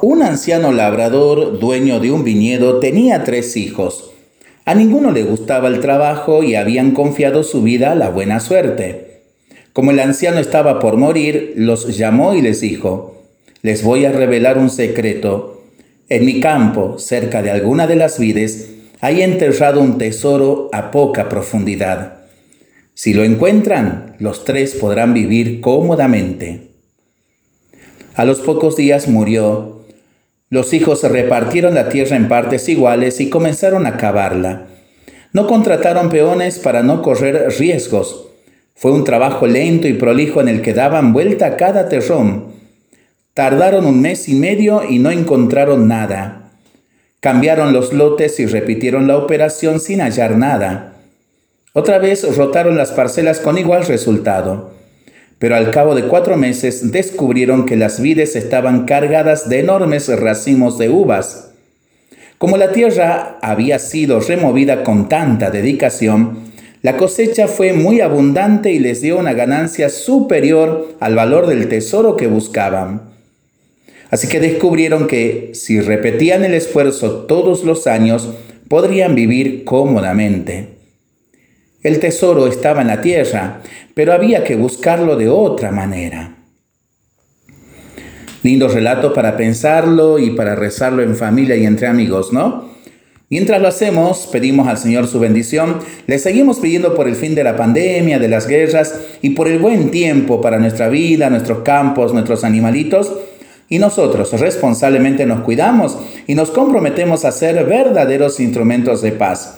Un anciano labrador, dueño de un viñedo, tenía tres hijos. A ninguno le gustaba el trabajo y habían confiado su vida a la buena suerte. Como el anciano estaba por morir, los llamó y les dijo, les voy a revelar un secreto. En mi campo, cerca de alguna de las vides, hay enterrado un tesoro a poca profundidad. Si lo encuentran, los tres podrán vivir cómodamente. A los pocos días murió los hijos repartieron la tierra en partes iguales y comenzaron a cavarla. No contrataron peones para no correr riesgos. Fue un trabajo lento y prolijo en el que daban vuelta cada terrón. Tardaron un mes y medio y no encontraron nada. Cambiaron los lotes y repitieron la operación sin hallar nada. Otra vez rotaron las parcelas con igual resultado pero al cabo de cuatro meses descubrieron que las vides estaban cargadas de enormes racimos de uvas. Como la tierra había sido removida con tanta dedicación, la cosecha fue muy abundante y les dio una ganancia superior al valor del tesoro que buscaban. Así que descubrieron que si repetían el esfuerzo todos los años, podrían vivir cómodamente. El tesoro estaba en la tierra, pero había que buscarlo de otra manera. Lindo relato para pensarlo y para rezarlo en familia y entre amigos, ¿no? Mientras lo hacemos, pedimos al Señor su bendición, le seguimos pidiendo por el fin de la pandemia, de las guerras y por el buen tiempo para nuestra vida, nuestros campos, nuestros animalitos. Y nosotros responsablemente nos cuidamos y nos comprometemos a ser verdaderos instrumentos de paz.